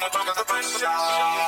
gonna talk to the pressure.